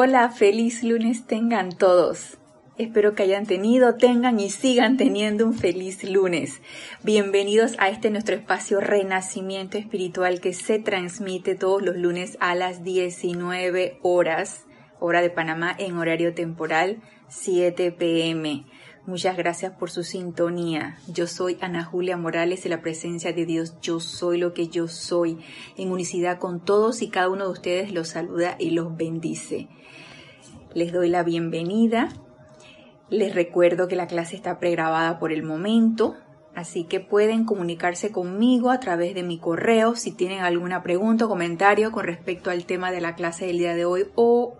Hola, feliz lunes tengan todos. Espero que hayan tenido, tengan y sigan teniendo un feliz lunes. Bienvenidos a este nuestro espacio Renacimiento Espiritual que se transmite todos los lunes a las 19 horas, hora de Panamá en horario temporal 7 pm. Muchas gracias por su sintonía. Yo soy Ana Julia Morales y la presencia de Dios. Yo soy lo que yo soy. En unicidad con todos y cada uno de ustedes los saluda y los bendice. Les doy la bienvenida. Les recuerdo que la clase está pregrabada por el momento, así que pueden comunicarse conmigo a través de mi correo si tienen alguna pregunta o comentario con respecto al tema de la clase del día de hoy o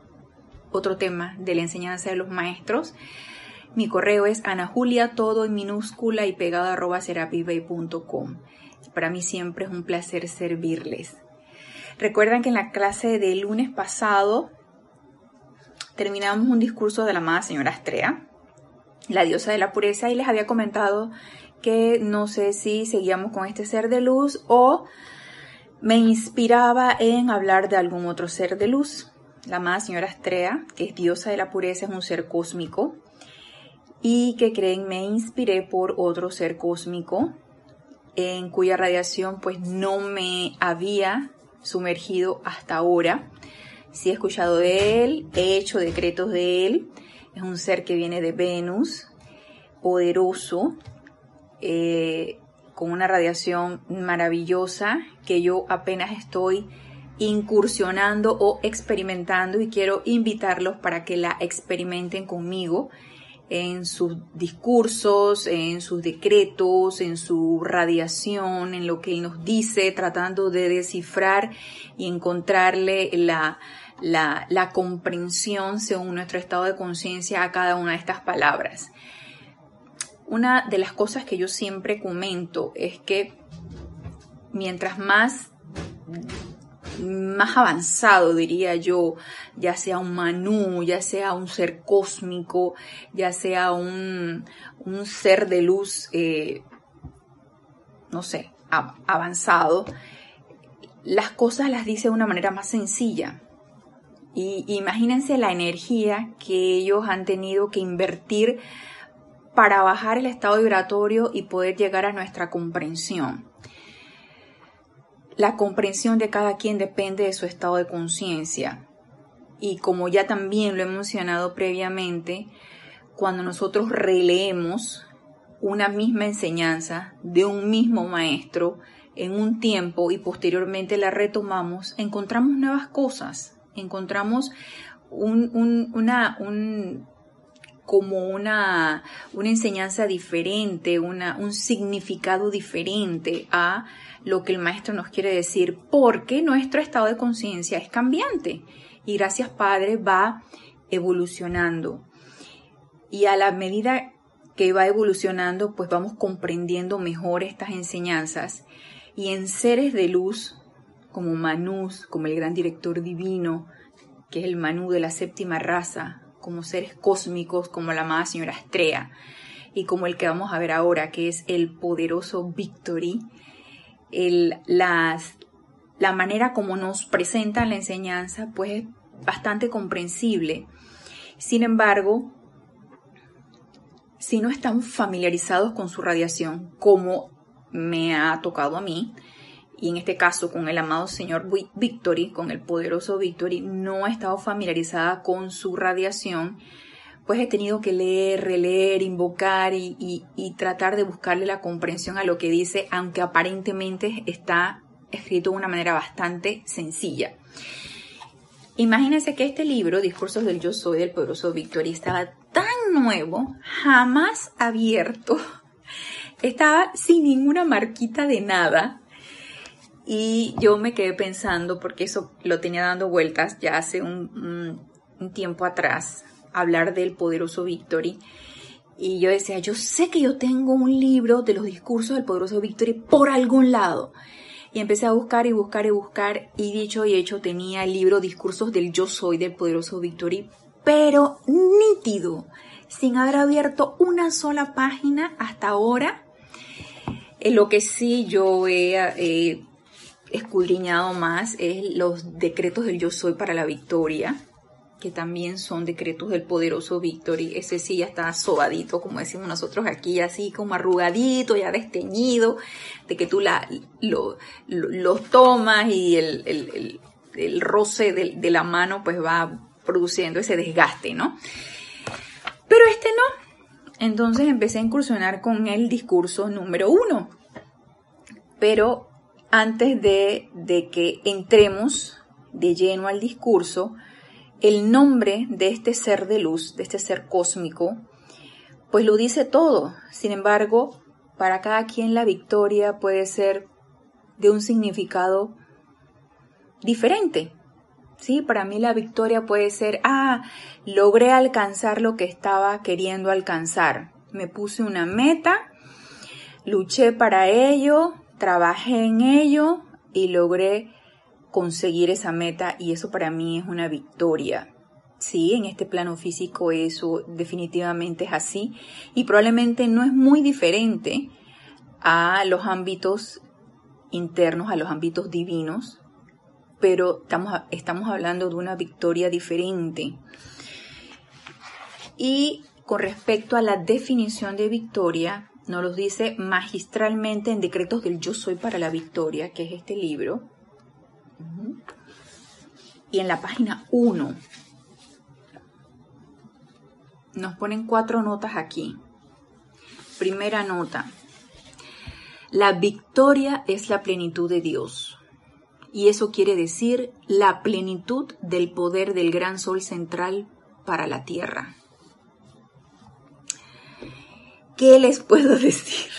otro tema de la enseñanza de los maestros. Mi correo es anajulia, todo en minúscula y pegado arroba serapibay.com. Para mí siempre es un placer servirles. Recuerdan que en la clase del lunes pasado terminamos un discurso de la amada señora Astrea, la diosa de la pureza, y les había comentado que no sé si seguíamos con este ser de luz o me inspiraba en hablar de algún otro ser de luz. La amada señora Astrea, que es diosa de la pureza, es un ser cósmico y que creen me inspiré por otro ser cósmico en cuya radiación pues no me había sumergido hasta ahora sí he escuchado de él, he hecho decretos de él. Es un ser que viene de Venus, poderoso, eh, con una radiación maravillosa que yo apenas estoy incursionando o experimentando y quiero invitarlos para que la experimenten conmigo en sus discursos, en sus decretos, en su radiación, en lo que él nos dice, tratando de descifrar y encontrarle la, la, la comprensión según nuestro estado de conciencia a cada una de estas palabras. Una de las cosas que yo siempre comento es que mientras más más avanzado, diría yo, ya sea un manú, ya sea un ser cósmico, ya sea un, un ser de luz, eh, no sé, avanzado, las cosas las dice de una manera más sencilla. Y imagínense la energía que ellos han tenido que invertir para bajar el estado vibratorio y poder llegar a nuestra comprensión. La comprensión de cada quien depende de su estado de conciencia. Y como ya también lo he mencionado previamente, cuando nosotros releemos una misma enseñanza de un mismo maestro en un tiempo y posteriormente la retomamos, encontramos nuevas cosas, encontramos un, una, un, como una, una enseñanza diferente, una, un significado diferente a lo que el maestro nos quiere decir, porque nuestro estado de conciencia es cambiante y gracias Padre va evolucionando. Y a la medida que va evolucionando, pues vamos comprendiendo mejor estas enseñanzas y en seres de luz como Manús, como el gran director divino, que es el Manú de la séptima raza, como seres cósmicos como la amada señora Estrella y como el que vamos a ver ahora, que es el poderoso Victory, el, la manera como nos presentan la enseñanza, pues es bastante comprensible. Sin embargo, si no están familiarizados con su radiación, como me ha tocado a mí, y en este caso con el amado señor Victory, con el poderoso Victory, no he estado familiarizada con su radiación, pues he tenido que leer, releer, invocar y, tratar de buscarle la comprensión a lo que dice, aunque aparentemente está escrito de una manera bastante sencilla. Imagínense que este libro, Discursos del Yo Soy del Poderoso Victory, estaba tan nuevo, jamás abierto, estaba sin ninguna marquita de nada. Y yo me quedé pensando, porque eso lo tenía dando vueltas ya hace un tiempo atrás, hablar del poderoso Victory. Y yo decía, yo sé que yo tengo un libro de los discursos del poderoso Victory por algún lado. Y empecé a buscar y buscar y buscar y dicho y hecho tenía el libro Discursos del Yo Soy del poderoso Victory, pero nítido, sin haber abierto una sola página hasta ahora. En lo que sí yo he escudriñado más es los decretos del Yo Soy para la victoria que también son decretos del poderoso Víctor, y ese sí ya está sobadito, como decimos nosotros aquí, así como arrugadito, ya desteñido, de que tú la, lo, lo, tomas y el, roce de, la mano pues va produciendo ese desgaste, ¿no? Pero este no. Entonces empecé a incursionar con el discurso número uno. Pero antes de que entremos de lleno al discurso, el nombre de este ser de luz, de este ser cósmico, pues lo dice todo. Sin embargo, para cada quien la victoria puede ser de un significado diferente. Sí, para mí la victoria puede ser, ah, logré alcanzar lo que estaba queriendo alcanzar. Me puse una meta, luché para ello, trabajé en ello y logré conseguir esa meta y eso para mí es una victoria. Sí, en este plano físico eso definitivamente es así y probablemente no es muy diferente a los ámbitos internos, a los ámbitos divinos, pero estamos, estamos hablando de una victoria diferente. Y con respecto a la definición de victoria, nos lo dice magistralmente en Decretos del Yo Soy para la Victoria, que es este libro, y en la página 1 nos ponen cuatro notas aquí. Primera nota. La victoria es la plenitud de Dios. Y eso quiere decir la plenitud del poder del gran sol central para la tierra. ¿Qué les puedo decir?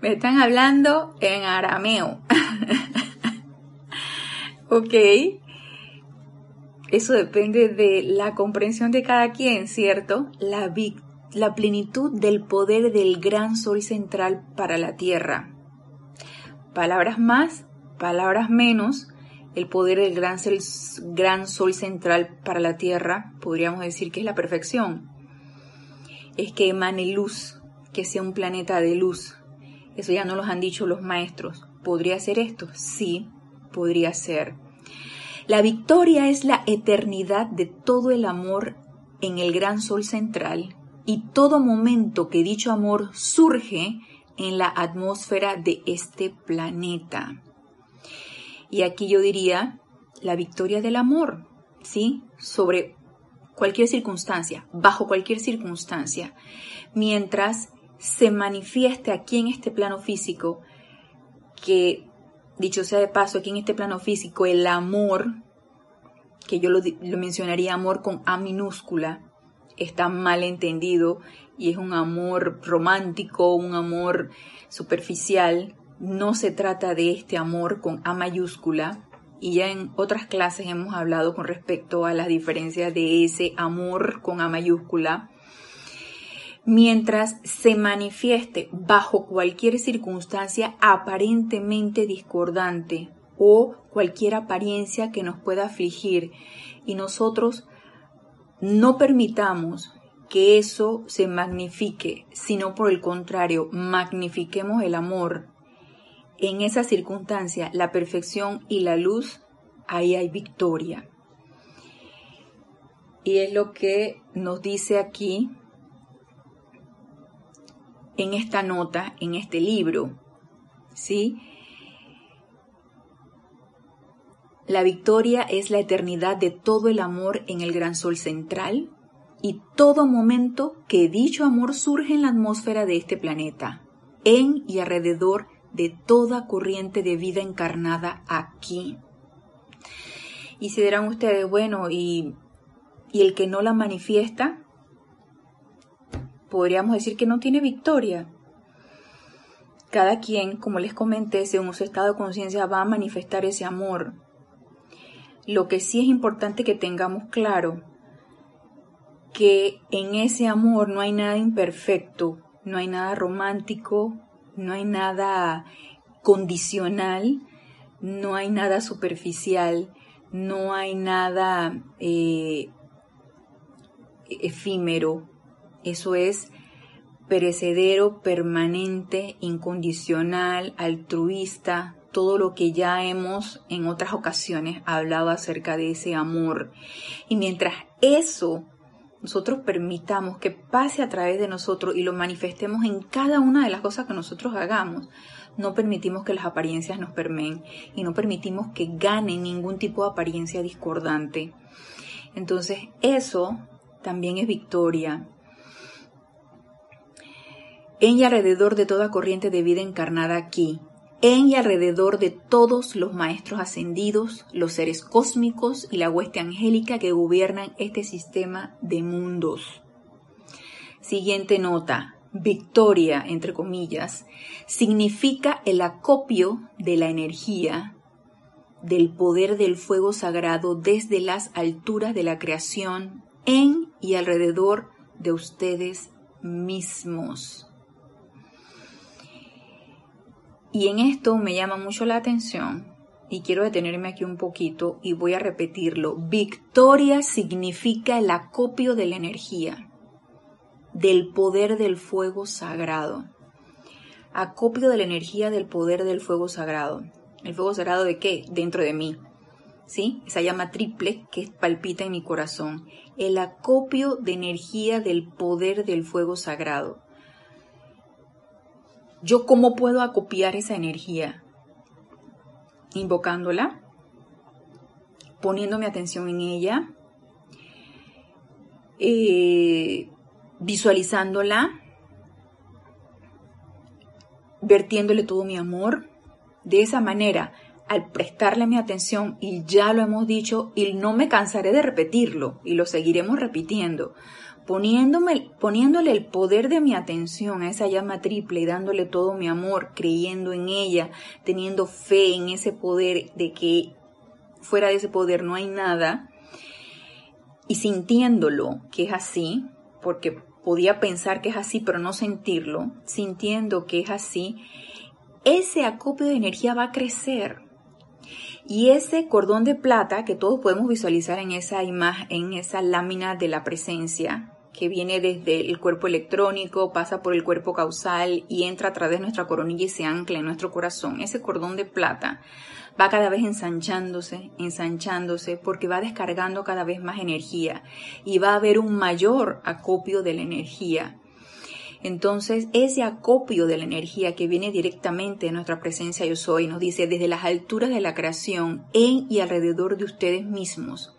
Me están hablando en arameo. Ok. Eso depende de la comprensión de cada quien, ¿cierto? La, la plenitud del poder del gran sol central para la Tierra. Palabras más, palabras menos, el poder del gran sol, gran sol central para la Tierra, podríamos decir que es la perfección. Es que emane luz, que sea un planeta de luz. Eso ya no los han dicho los maestros. ¿Podría ser esto? Sí, podría ser. La victoria es la eternidad de todo el amor en el gran sol central y todo momento que dicho amor surge en la atmósfera de este planeta. Y aquí yo diría la victoria del amor, ¿sí? Sobre cualquier circunstancia, bajo cualquier circunstancia, mientras se manifieste aquí en este plano físico que dicho sea de paso, aquí en este plano físico, el amor, que yo lo, mencionaría amor con A minúscula, está mal entendido y es un amor romántico, un amor superficial. No se trata de este amor con A mayúscula. Y ya en otras clases hemos hablado con respecto a las diferencias de ese amor con A mayúscula mientras se manifieste bajo cualquier circunstancia aparentemente discordante o cualquier apariencia que nos pueda afligir y nosotros no permitamos que eso se magnifique, sino por el contrario, magnifiquemos el amor. En esa circunstancia, la perfección y la luz, ahí hay victoria. Y es lo que nos dice aquí en esta nota, en este libro. ¿Sí? La victoria es la eternidad de todo el amor en el gran sol central y todo momento que dicho amor surge en la atmósfera de este planeta, en y alrededor de toda corriente de vida encarnada aquí. Y se dirán ustedes, bueno, ¿y, y el que no la manifiesta? Podríamos decir que no tiene victoria. Cada quien, como les comenté, según su estado de conciencia va a manifestar ese amor. Lo que sí es importante que tengamos claro que en ese amor no hay nada imperfecto, no hay nada romántico, no hay nada condicional, no hay nada superficial, no hay nada eh, efímero, eso es perecedero, permanente, incondicional, altruista, todo lo que ya hemos en otras ocasiones hablado acerca de ese amor. Y mientras eso nosotros permitamos que pase a través de nosotros y lo manifestemos en cada una de las cosas que nosotros hagamos, no permitimos que las apariencias nos permeen y no permitimos que ganen ningún tipo de apariencia discordante. Entonces, eso también es victoria. En y alrededor de toda corriente de vida encarnada aquí, en y alrededor de todos los maestros ascendidos, los seres cósmicos y la hueste angélica que gobiernan este sistema de mundos. Siguiente nota. Victoria, entre comillas, significa el acopio de la energía del poder del fuego sagrado desde las alturas de la creación en y alrededor de ustedes mismos. Y en esto me llama mucho la atención y quiero detenerme aquí un poquito y voy a repetirlo. Victoria significa el acopio de la energía, del poder del fuego sagrado. Acopio de la energía del poder del fuego sagrado. ¿El fuego sagrado de qué? Dentro de mí. ¿Sí? Esa llama triple que palpita en mi corazón. El acopio de energía del poder del fuego sagrado. ¿Yo cómo puedo acopiar esa energía? Invocándola, poniendo mi atención en ella, eh, visualizándola, vertiéndole todo mi amor. De esa manera, al prestarle mi atención, y ya lo hemos dicho, y no me cansaré de repetirlo, y lo seguiremos repitiendo, poniéndome, poniéndole el poder de mi atención a esa llama triple y dándole todo mi amor, creyendo en ella, teniendo fe en ese poder de que fuera de ese poder no hay nada, y sintiéndolo que es así, porque podía pensar que es así, pero no sentirlo, sintiendo que es así, ese acopio de energía va a crecer. Y ese cordón de plata que todos podemos visualizar en esa imagen, en esa lámina de la presencia, que viene desde el cuerpo electrónico, pasa por el cuerpo causal y entra a través de nuestra coronilla y se ancla en nuestro corazón. Ese cordón de plata va cada vez ensanchándose, ensanchándose, porque va descargando cada vez más energía y va a haber un mayor acopio de la energía. Entonces, ese acopio de la energía que viene directamente de nuestra presencia yo soy, nos dice desde las alturas de la creación, en y alrededor de ustedes mismos,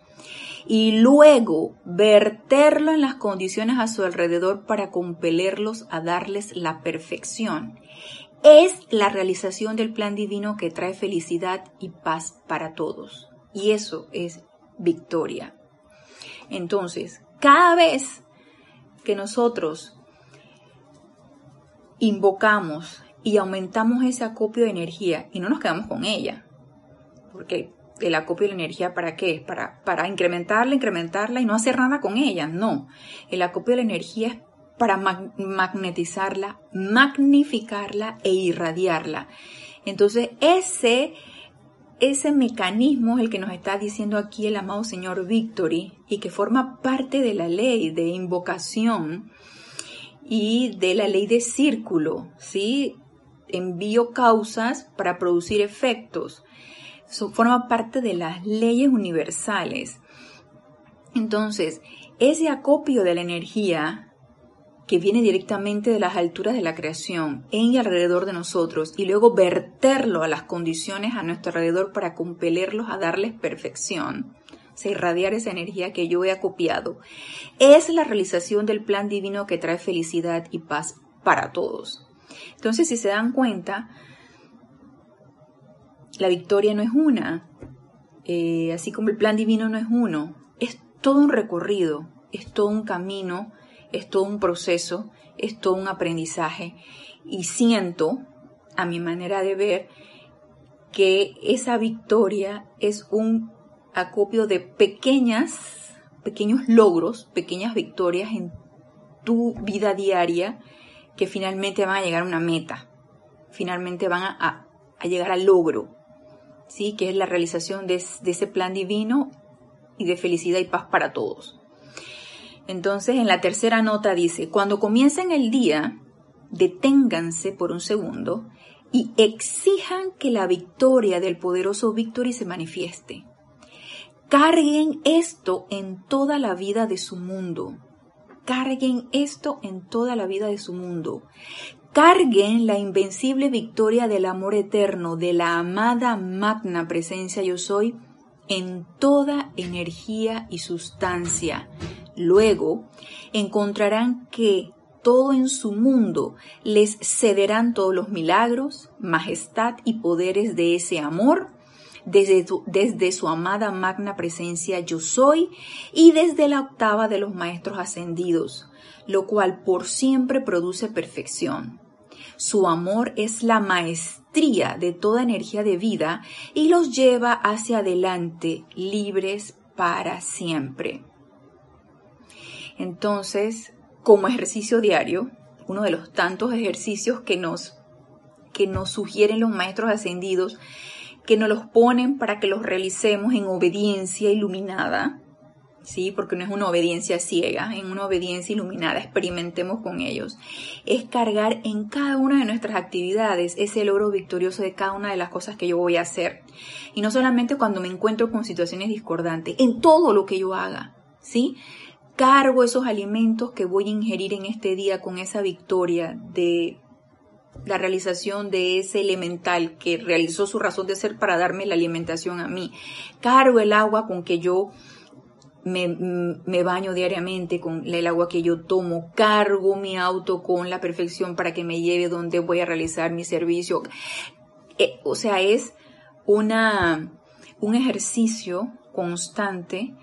y luego verterlo en las condiciones a su alrededor para compelerlos a darles la perfección. Es la realización del plan divino que trae felicidad y paz para todos. Y eso es victoria. Entonces, cada vez que nosotros invocamos y aumentamos ese acopio de energía y no nos quedamos con ella, porque el acopio de la energía para qué? Para, para incrementarla, incrementarla y no hacer nada con ella. No. El acopio de la energía es para magnetizarla, magnificarla e irradiarla. Entonces, ese, ese mecanismo es el que nos está diciendo aquí el amado señor Victory y que forma parte de la ley de invocación y de la ley de círculo, ¿sí? Envío causas para producir efectos forma parte de las leyes universales. Entonces, ese acopio de la energía que viene directamente de las alturas de la creación en y alrededor de nosotros y luego verterlo a las condiciones a nuestro alrededor para compelerlos a darles perfección, o irradiar esa energía que yo he acopiado, es la realización del plan divino que trae felicidad y paz para todos. Entonces, si se dan cuenta, la victoria no es una, eh, así como el plan divino no es uno, es todo un recorrido, es todo un camino, es todo un proceso, es todo un aprendizaje. Y siento, a mi manera de ver, que esa victoria es un acopio de pequeñas, pequeños logros, pequeñas victorias en tu vida diaria que finalmente van a llegar a una meta, finalmente van a, a llegar al logro, ¿sí? que es la realización de, ese plan divino y de felicidad y paz para todos. Entonces, en la tercera nota dice, cuando comiencen el día, deténganse por un segundo y exijan que la victoria del poderoso Victory se manifieste. Carguen esto en toda la vida de su mundo. Carguen esto en toda la vida de su mundo. Carguen la invencible victoria del amor eterno, de la amada magna presencia yo soy, en toda energía y sustancia. Luego encontrarán que todo en su mundo les cederán todos los milagros, majestad y poderes de ese amor, desde, desde su amada magna presencia yo soy y desde la octava de los maestros ascendidos, lo cual por siempre produce perfección. Su amor es la maestría de toda energía de vida y los lleva hacia adelante libres para siempre. Entonces, como ejercicio diario, uno de los tantos ejercicios que nos, que nos sugieren los maestros ascendidos, que nos los ponen para que los realicemos en obediencia iluminada, ¿sí? Porque no es una obediencia ciega, en una obediencia iluminada, experimentemos con ellos. Es cargar en cada una de nuestras actividades ese logro victorioso de cada una de las cosas que yo voy a hacer. Y no solamente cuando me encuentro con situaciones discordantes, en todo lo que yo haga, ¿sí? cargo esos alimentos que voy a ingerir en este día con esa victoria de la realización de ese elemental que realizó su razón de ser para darme la alimentación a mí. Cargo el agua con que yo me, baño diariamente, con el agua que yo tomo. Cargo mi auto con la perfección para que me lleve donde voy a realizar mi servicio. Eh, o sea, es una, un ejercicio constante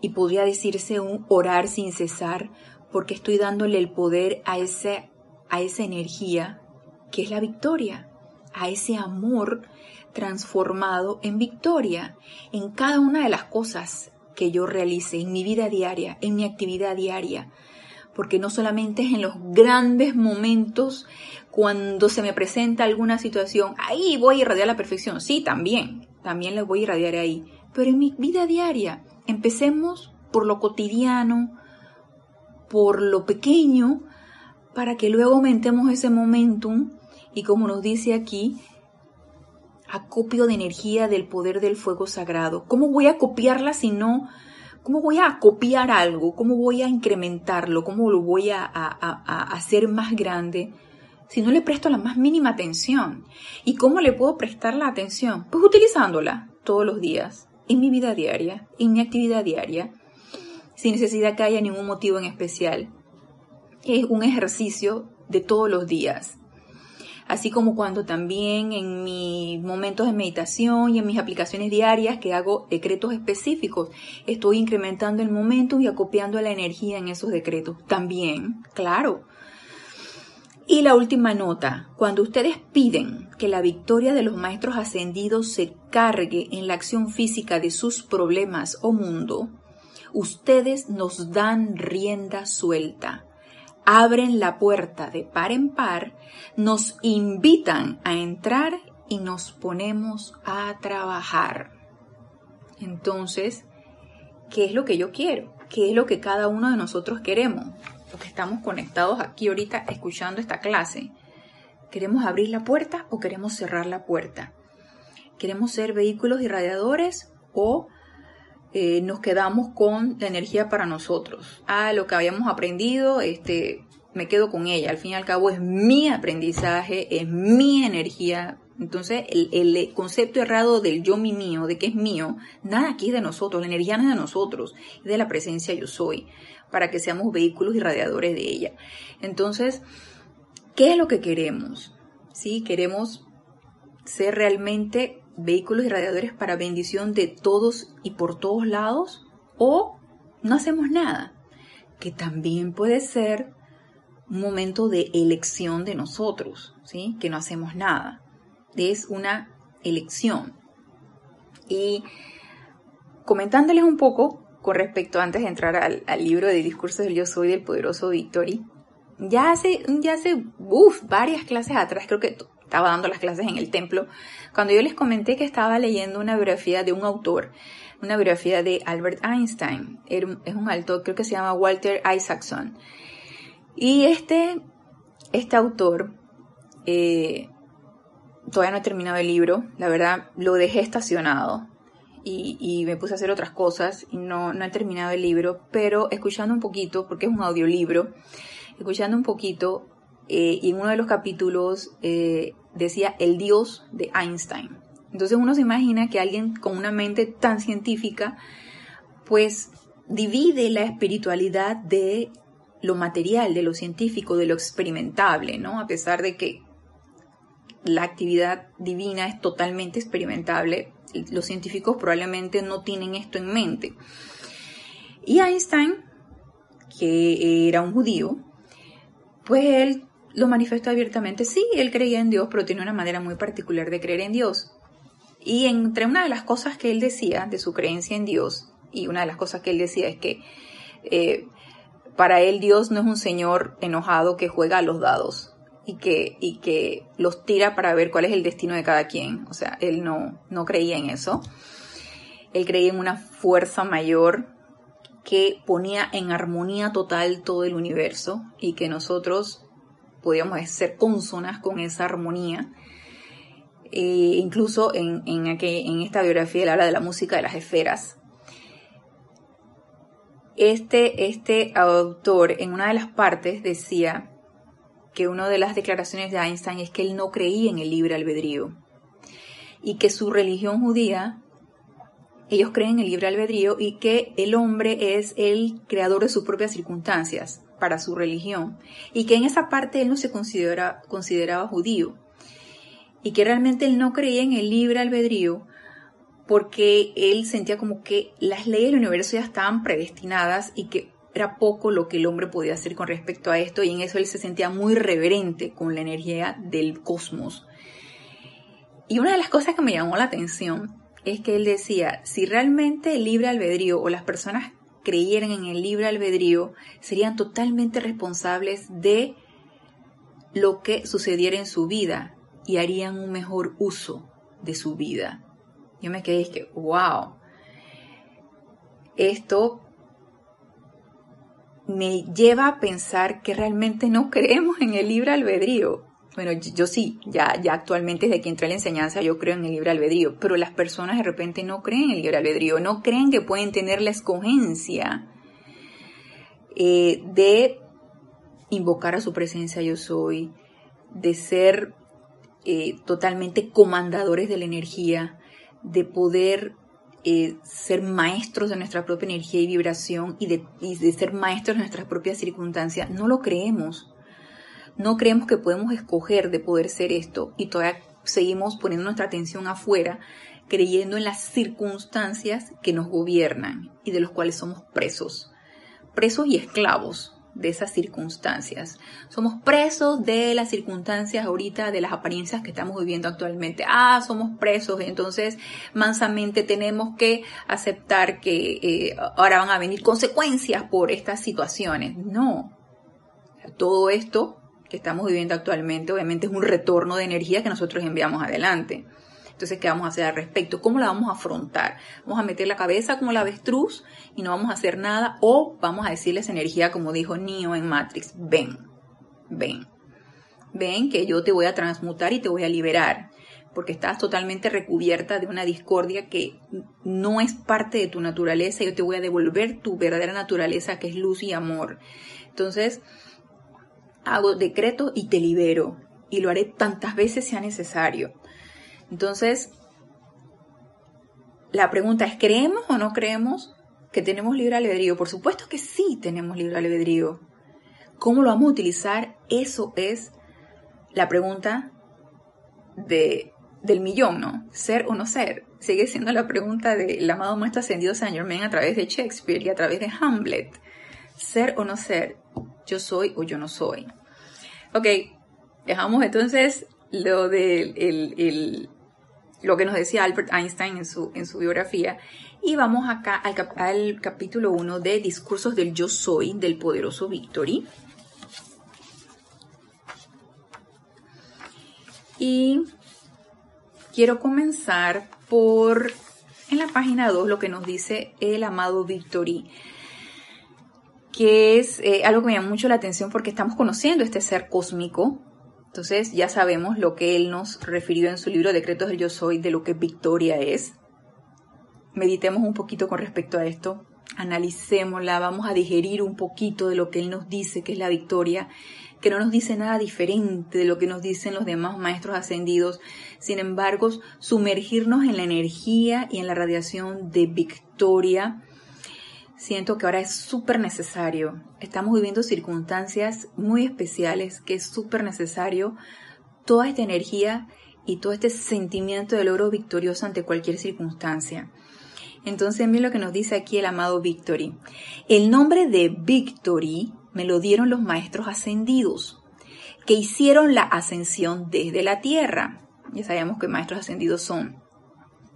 y podría decirse un orar sin cesar porque estoy dándole el poder a, ese, a esa energía que es la victoria, a ese amor transformado en victoria en cada una de las cosas que yo realice en mi vida diaria, en mi actividad diaria. Porque no solamente es en los grandes momentos cuando se me presenta alguna situación, ahí voy a irradiar la perfección. Sí, también, también la voy a irradiar ahí. Pero en mi vida diaria, Empecemos por lo cotidiano, por lo pequeño, para que luego aumentemos ese momentum y como nos dice aquí, acopio de energía del poder del fuego sagrado. ¿Cómo voy a copiarla si no? ¿Cómo voy a copiar algo? ¿Cómo voy a incrementarlo? ¿Cómo lo voy a, hacer más grande? Si no le presto la más mínima atención. ¿Y cómo le puedo prestar la atención? Pues utilizándola todos los días en mi vida diaria, en mi actividad diaria, sin necesidad que haya ningún motivo en especial. Es un ejercicio de todos los días. Así como cuando también en mis momentos de meditación y en mis aplicaciones diarias que hago decretos específicos, estoy incrementando el momento y acopiando la energía en esos decretos. También, claro, y la última nota, cuando ustedes piden que la victoria de los maestros ascendidos se cargue en la acción física de sus problemas o mundo, ustedes nos dan rienda suelta, abren la puerta de par en par, nos invitan a entrar y nos ponemos a trabajar. Entonces, ¿qué es lo que yo quiero? ¿Qué es lo que cada uno de nosotros queremos? que estamos conectados aquí ahorita escuchando esta clase, ¿queremos abrir la puerta o queremos cerrar la puerta? ¿Queremos ser vehículos irradiadores o eh, nos quedamos con la energía para nosotros? Ah, lo que habíamos aprendido, este, me quedo con ella. Al fin y al cabo es mi aprendizaje, es mi energía. Entonces, el, el, concepto errado del yo mi mío, de que es mío, nada aquí es de nosotros, la energía no es de nosotros, es de la presencia yo soy para que seamos vehículos y radiadores de ella. Entonces, ¿qué es lo que queremos? ¿Sí? Queremos ser realmente vehículos y radiadores para bendición de todos y por todos lados o no hacemos nada, que también puede ser un momento de elección de nosotros, ¿sí? Que no hacemos nada. Es una elección. Y comentándoles un poco con respecto antes de entrar al, libro de discursos del yo soy del poderoso Victory. Ya hace, ya hace, varias clases atrás, creo que estaba dando las clases en el templo, cuando yo les comenté que estaba leyendo una biografía de un autor, una biografía de Albert Einstein. Es un autor, creo que se llama Walter Isaacson. Y este, este autor, eh, todavía no he terminado el libro, la verdad lo dejé estacionado y, me puse a hacer otras cosas y no, no he terminado el libro, pero escuchando un poquito, porque es un audiolibro, escuchando un poquito eh, y en uno de los capítulos eh, decía el dios de Einstein. Entonces uno se imagina que alguien con una mente tan científica, pues divide la espiritualidad de lo material, de lo científico, de lo experimentable, ¿no? A pesar de que la actividad divina es totalmente experimentable, los científicos probablemente no tienen esto en mente. Y Einstein, que era un judío, pues él lo manifestó abiertamente. Sí, él creía en Dios, pero tiene una manera muy particular de creer en Dios. Y entre una de las cosas que él decía de su creencia en Dios, y una de las cosas que él decía es que eh, para él Dios no es un señor enojado que juega a los dados y que, y que los tira para ver cuál es el destino de cada quien. O sea, él no, no creía en eso. Él creía en una fuerza mayor que ponía en armonía total todo el universo y que nosotros podíamos ser consonas con esa armonía. E incluso en, en, en esta biografía él habla de la música de las esferas, este, este autor en una de las partes decía que una de las declaraciones de Einstein es que él no creía en el libre albedrío y que su religión judía, ellos creen en el libre albedrío y que el hombre es el creador de sus propias circunstancias para su religión y que en esa parte él no se considera, consideraba judío y que realmente él no creía en el libre albedrío porque él sentía como que las leyes del universo ya estaban predestinadas y que era poco lo que el hombre podía hacer con respecto a esto y en eso él se sentía muy reverente con la energía del cosmos. Y una de las cosas que me llamó la atención es que él decía, si realmente el libre albedrío o las personas creyeran en el libre albedrío, serían totalmente responsables de lo que sucediera en su vida y harían un mejor uso de su vida. Yo me quedé y que, wow, esto me lleva a pensar que realmente no creemos en el libre albedrío. Bueno, yo, sí, ya, ya actualmente desde que entré a la enseñanza yo creo en el libre albedrío, pero las personas de repente no creen en el libre albedrío, no creen que pueden tener la escogencia eh, de invocar a su presencia yo soy, de ser eh, totalmente comandadores de la energía, de poder eh, ser maestros de nuestra propia energía y vibración y de, y de ser maestros de nuestras propias circunstancias, no lo creemos. No creemos que podemos escoger de poder ser esto y todavía seguimos poniendo nuestra atención afuera, creyendo en las circunstancias que nos gobiernan y de los cuales somos presos. Presos y esclavos de esas circunstancias. Somos presos de las circunstancias ahorita, de las apariencias que estamos viviendo actualmente. Ah, somos presos, entonces mansamente tenemos que aceptar que eh, ahora van a venir consecuencias por estas situaciones. No. Todo esto que estamos viviendo actualmente obviamente es un retorno de energía que nosotros enviamos adelante. Entonces, ¿qué vamos a hacer al respecto? ¿Cómo la vamos a afrontar? ¿Vamos a meter la cabeza como la avestruz y no vamos a hacer nada? ¿O vamos a decirles energía como dijo Neo en Matrix? Ven, ven, ven que yo te voy a transmutar y te voy a liberar porque estás totalmente recubierta de una discordia que no es parte de tu naturaleza. Yo te voy a devolver tu verdadera naturaleza, que es luz y amor. Entonces, hago decreto y te libero. Y lo haré tantas veces sea necesario. Entonces, la pregunta es, ¿creemos o no creemos que tenemos libre albedrío? Por supuesto que sí tenemos libre albedrío. ¿Cómo lo vamos a utilizar? Eso es la pregunta de, del millón, ¿no? Ser o no ser. Sigue siendo la pregunta del amado maestro ascendido Saint Germain a través de Shakespeare y a través de Hamlet. Ser o no ser. Yo soy o yo no soy. Ok, dejamos entonces lo del el, lo que nos decía Albert Einstein en su, en su biografía. Y vamos acá al, al capítulo 1 de Discursos del Yo Soy del poderoso Victory. Y quiero comenzar por en la página 2 lo que nos dice el amado Victory, que es eh, algo que me llama mucho la atención porque estamos conociendo este ser cósmico Entonces ya sabemos lo que él nos refirió en su libro Decretos del Yo Soy de lo que victoria es. Meditemos un poquito con respecto a esto, analicémosla, vamos a digerir un poquito de lo que él nos dice que es la victoria, que no nos dice nada diferente de lo que nos dicen los demás maestros ascendidos. Sin embargo, sumergirnos en la energía y en la radiación de victoria siento que ahora es súper necesario. Estamos viviendo circunstancias muy especiales que es súper necesario toda esta energía y todo este sentimiento de logro victorioso ante cualquier circunstancia. Entonces, miren lo que nos dice aquí el amado Victory. El nombre de Victory me lo dieron los maestros ascendidos, que hicieron la ascensión desde la tierra. Ya sabemos que maestros ascendidos son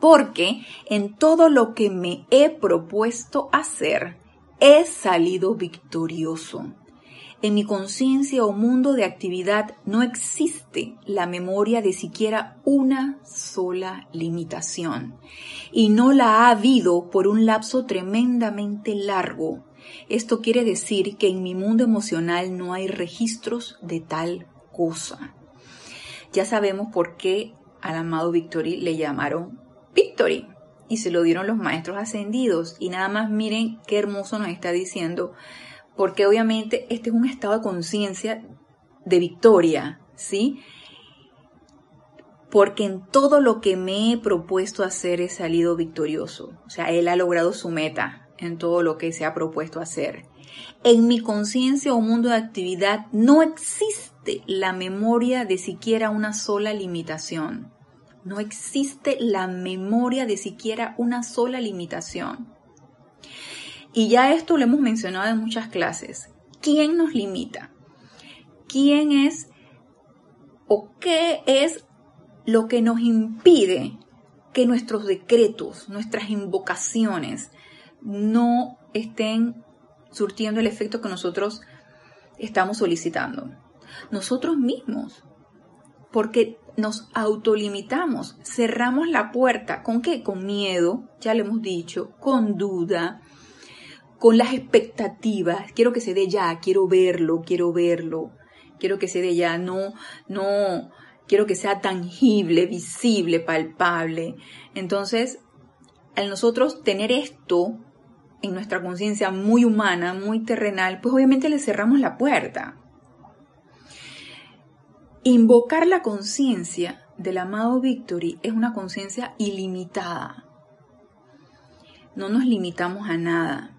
porque en todo lo que me he propuesto hacer, he salido victorioso. En mi conciencia o mundo de actividad no existe la memoria de siquiera una sola limitación, y no la ha habido por un lapso tremendamente largo. Esto quiere decir que en mi mundo emocional no hay registros de tal cosa. Ya sabemos por qué al amado Victory le llamaron Victory. Y se lo dieron los maestros ascendidos. Y nada más miren qué hermoso nos está diciendo, porque obviamente este es un estado de conciencia de victoria, ¿sí? Porque en todo lo que me he propuesto hacer he salido victorioso. O sea, él ha logrado su meta en todo lo que se ha propuesto hacer. En mi conciencia o mundo de actividad no existe la memoria de siquiera una sola limitación. No existe la memoria de siquiera una sola limitación. Y ya esto lo hemos mencionado en muchas clases. ¿Quién nos limita? ¿Quién es o qué es lo que nos impide que nuestros decretos, nuestras invocaciones no estén surtiendo el efecto que nosotros estamos solicitando? Nosotros mismos. Porque nos autolimitamos, cerramos la puerta. ¿Con qué? Con miedo, ya le hemos dicho, con duda, con las expectativas. Quiero que se dé ya, quiero verlo, quiero verlo, quiero que se dé ya, no, no, quiero que sea tangible, visible, palpable. Entonces, al nosotros tener esto en nuestra conciencia muy humana, muy terrenal, pues obviamente le cerramos la puerta. Invocar la conciencia del amado Victory es una conciencia ilimitada. No nos limitamos a nada.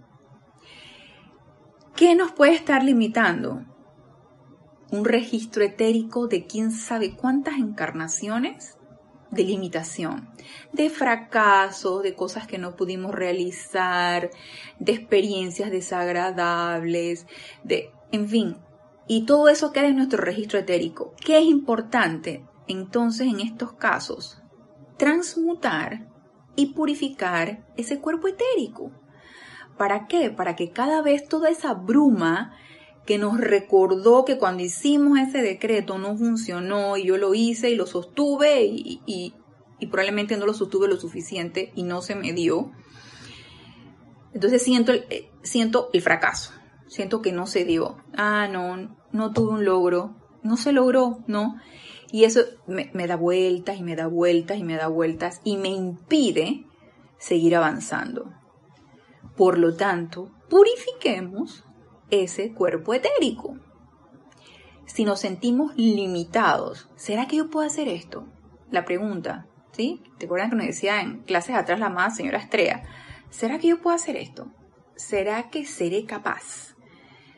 ¿Qué nos puede estar limitando? Un registro etérico de quién sabe cuántas encarnaciones de limitación, de fracaso, de cosas que no pudimos realizar, de experiencias desagradables, de, en fin, y todo eso queda en nuestro registro etérico. ¿Qué es importante entonces en estos casos? Transmutar y purificar ese cuerpo etérico. ¿Para qué? Para que cada vez toda esa bruma que nos recordó que cuando hicimos ese decreto no funcionó y yo lo hice y lo sostuve y, probablemente no lo sostuve lo suficiente y no se me dio. Entonces siento eh, siento el fracaso, siento que no se dio. Ah, no, no tuve un logro, no se logró, ¿no? Y eso me, da vueltas y me da vueltas y me da vueltas y me impide seguir avanzando. Por lo tanto, purifiquemos ese cuerpo etérico. Si nos sentimos limitados, ¿será que yo puedo hacer esto? La pregunta, ¿sí? ¿Te acuerdas que nos decía en clases atrás la más señora Estrella? ¿Será que yo puedo hacer esto? ¿Será que seré capaz?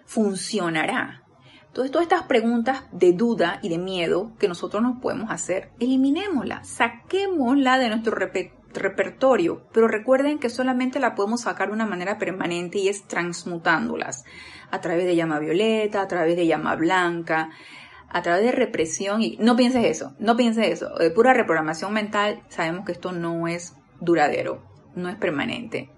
¿Funcionará? Entonces, todas estas preguntas de duda y de miedo que nosotros nos podemos hacer, eliminémoslas, saquémosla de nuestro repertorio, pero recuerden que solamente la podemos sacar de una manera permanente y es transmutándolas. A través de llama violeta, a través de llama blanca, a través de represión y no pienses eso, no pienses eso, de pura reprogramación mental sabemos que esto no es duradero, no es permanente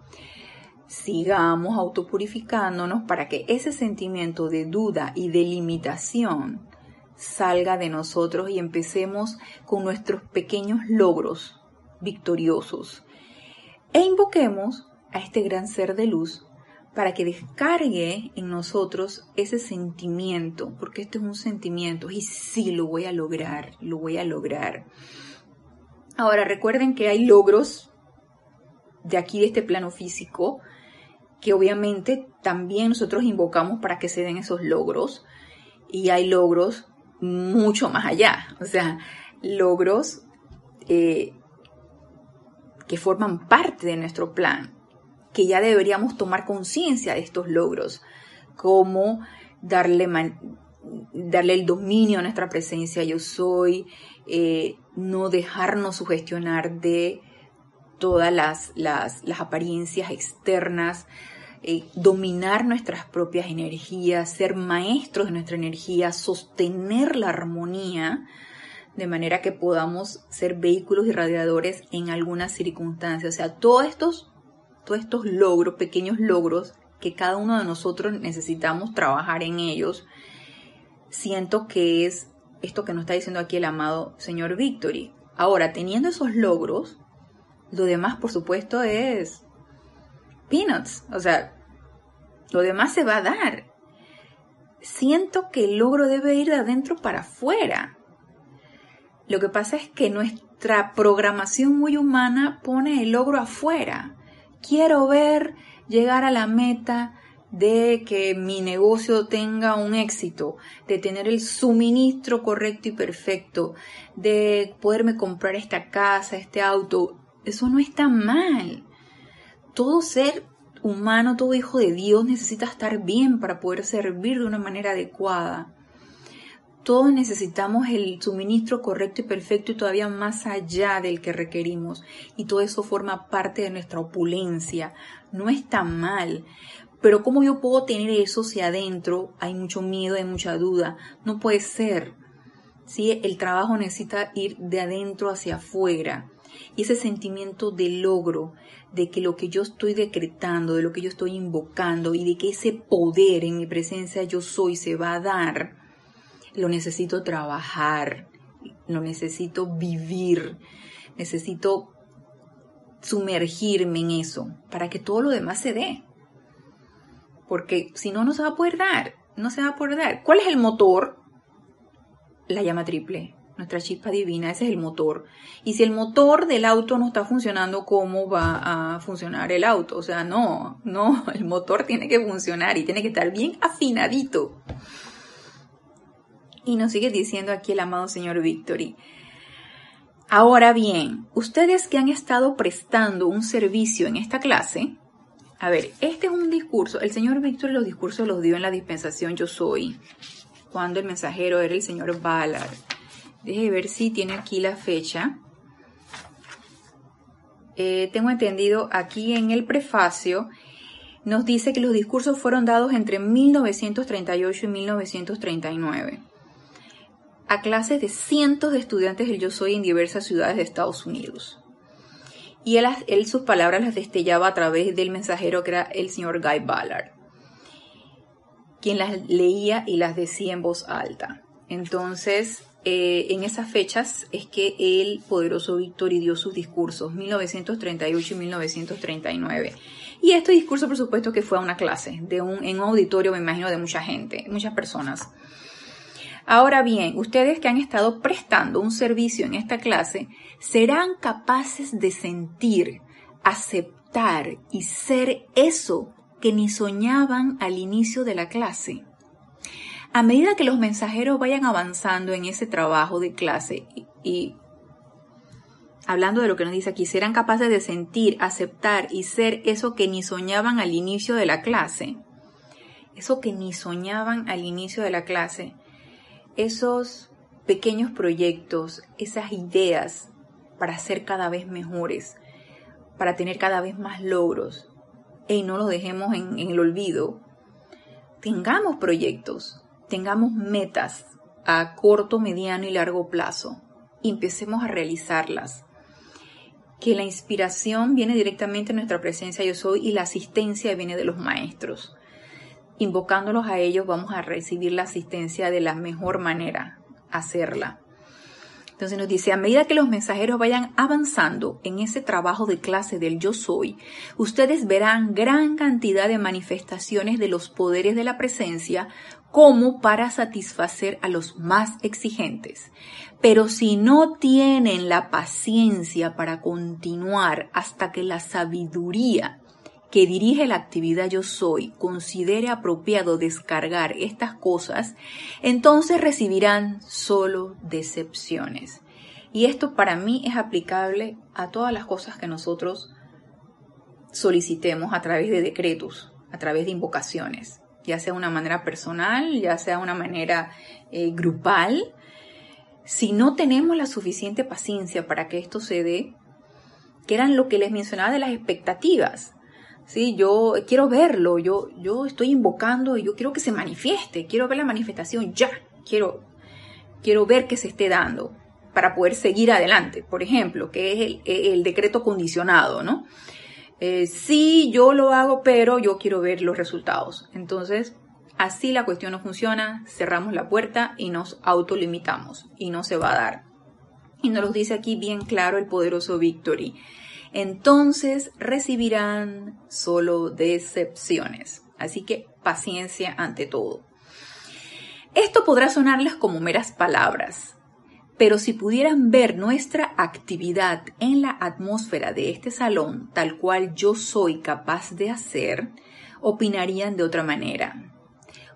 sigamos autopurificándonos para que ese sentimiento de duda y de limitación salga de nosotros y empecemos con nuestros pequeños logros victoriosos. E invoquemos a este gran ser de luz para que descargue en nosotros ese sentimiento, porque este es un sentimiento y sí lo voy a lograr, lo voy a lograr. Ahora recuerden que hay logros de aquí, de este plano físico, que obviamente también nosotros invocamos para que se den esos logros. Y hay logros mucho más allá, o sea, logros eh, que forman parte de nuestro plan, que ya deberíamos tomar conciencia de estos logros, como darle, darle el dominio a nuestra presencia yo soy, eh, no dejarnos sugestionar de todas las, las, apariencias externas, eh, dominar nuestras propias energías, ser maestros de nuestra energía, sostener la armonía, de manera que podamos ser vehículos irradiadores en algunas circunstancias. O sea, todos estos, todos estos logros, pequeños logros, que cada uno de nosotros necesitamos trabajar en ellos, siento que es esto que nos está diciendo aquí el amado señor Victory. Ahora, teniendo esos logros, lo demás, por supuesto, es peanuts. O sea, lo demás se va a dar. Siento que el logro debe ir de adentro para afuera. Lo que pasa es que nuestra programación muy humana pone el logro afuera. Quiero ver llegar a la meta de que mi negocio tenga un éxito, de tener el suministro correcto y perfecto, de poderme comprar esta casa, este auto. Eso no está mal. Todo ser humano, todo hijo de Dios necesita estar bien para poder servir de una manera adecuada. Todos necesitamos el suministro correcto y perfecto y todavía más allá del que requerimos. Y todo eso forma parte de nuestra opulencia. No está mal. Pero ¿cómo yo puedo tener eso si adentro hay mucho miedo, hay mucha duda? No puede ser. ¿Sí? El trabajo necesita ir de adentro hacia afuera. Y ese sentimiento de logro, de que lo que yo estoy decretando, de lo que yo estoy invocando y de que ese poder en mi presencia yo soy se va a dar, lo necesito trabajar, lo necesito vivir, necesito sumergirme en eso para que todo lo demás se dé. Porque si no, no se va a poder dar, no se va a poder dar. ¿Cuál es el motor? La llama triple, nuestra chispa divina, ese es el motor. Y si el motor del auto no está funcionando, ¿cómo va a funcionar el auto? O sea, no, no, el motor tiene que funcionar y tiene que estar bien afinadito. Y nos sigue diciendo aquí el amado señor Victory. Ahora bien, ustedes que han estado prestando un servicio en esta clase, a ver, este es un discurso, el señor Victory los discursos los dio en la dispensación Yo Soy, cuando el mensajero era el señor Ballard. Deje ver si tiene aquí la fecha. Eh, tengo entendido aquí en el prefacio nos dice que los discursos fueron dados entre 1938 y 1939 a clases de cientos de estudiantes del Yo Soy en diversas ciudades de Estados Unidos. Y él, sus palabras las destellaba a través del mensajero que era el señor Guy Ballard, quien las leía y las decía en voz alta. Entonces, eh, en esas fechas es que el poderoso Victory dio sus discursos, 1938 y 1939. Y este discurso, por supuesto, que fue a una clase, de un, en un auditorio, me imagino, de mucha gente, muchas personas. Ahora bien, ustedes que han estado prestando un servicio en esta clase, serán capaces de sentir, aceptar y ser eso que ni soñaban al inicio de la clase. A medida que los mensajeros vayan avanzando en ese trabajo de clase y, hablando de lo que nos dice aquí, serán capaces de sentir, aceptar y ser eso que ni soñaban al inicio de la clase. Eso que ni soñaban al inicio de la clase esos pequeños proyectos, esas ideas para ser cada vez mejores, para tener cada vez más logros, y no los dejemos en, el olvido. Tengamos proyectos, tengamos metas a corto, mediano y largo plazo y empecemos a realizarlas. Que la inspiración viene directamente de nuestra presencia yo soy y la asistencia viene de los maestros invocándolos a ellos vamos a recibir la asistencia de la mejor manera, hacerla. Entonces nos dice, a medida que los mensajeros vayan avanzando en ese trabajo de clase del yo soy, ustedes verán gran cantidad de manifestaciones de los poderes de la presencia como para satisfacer a los más exigentes. Pero si no tienen la paciencia para continuar hasta que la sabiduría que dirige la actividad yo soy considere apropiado descargar estas cosas, entonces recibirán solo decepciones. Y esto para mí es aplicable a todas las cosas que nosotros solicitemos a través de decretos, a través de invocaciones, ya sea de una manera personal, ya sea de una manera eh, grupal. Si no tenemos la suficiente paciencia para que esto se dé, que eran lo que les mencionaba de las expectativas, Sí, yo quiero verlo, yo, yo estoy invocando y yo quiero que se manifieste, quiero ver la manifestación ya, quiero, quiero ver que se esté dando para poder seguir adelante, por ejemplo, que es el, decreto condicionado, ¿no? Eh, sí, yo lo hago, pero yo quiero ver los resultados. Entonces, así la cuestión no funciona, cerramos la puerta y nos autolimitamos y no se va a dar. Y nos lo dice aquí bien claro el poderoso Victory entonces recibirán solo decepciones. Así que paciencia ante todo. Esto podrá sonarles como meras palabras, pero si pudieran ver nuestra actividad en la atmósfera de este salón tal cual yo soy capaz de hacer, opinarían de otra manera.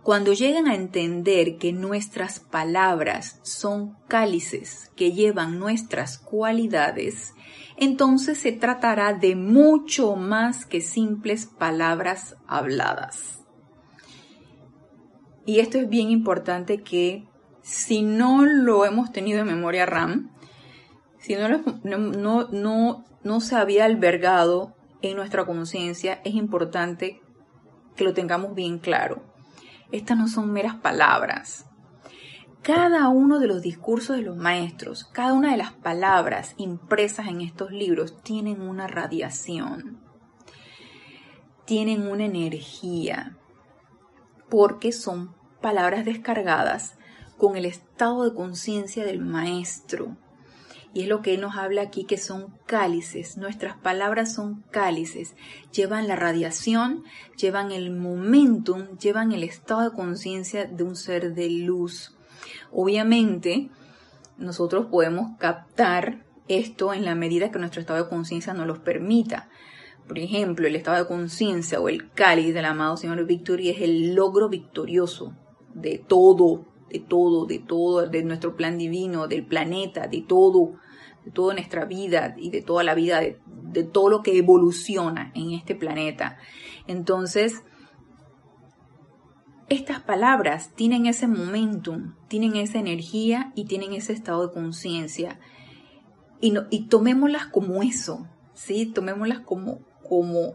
Cuando llegan a entender que nuestras palabras son cálices que llevan nuestras cualidades, entonces se tratará de mucho más que simples palabras habladas. Y esto es bien importante que si no lo hemos tenido en memoria RAM, si no, no, no, no se había albergado en nuestra conciencia, es importante que lo tengamos bien claro. Estas no son meras palabras, cada uno de los discursos de los maestros, cada una de las palabras impresas en estos libros tienen una radiación, tienen una energía, porque son palabras descargadas con el estado de conciencia del maestro. Y es lo que nos habla aquí, que son cálices. Nuestras palabras son cálices. Llevan la radiación, llevan el momentum, llevan el estado de conciencia de un ser de luz. Obviamente, nosotros podemos captar esto en la medida que nuestro estado de conciencia nos lo permita. Por ejemplo, el estado de conciencia o el cáliz del amado Señor Victoria es el logro victorioso de todo, de todo, de todo, de nuestro plan divino, del planeta, de todo, de toda nuestra vida y de toda la vida, de, de todo lo que evoluciona en este planeta. Entonces, estas palabras tienen ese momentum, tienen esa energía y tienen ese estado de conciencia. Y, y tomémoslas como eso, ¿sí? Tomémoslas como, como,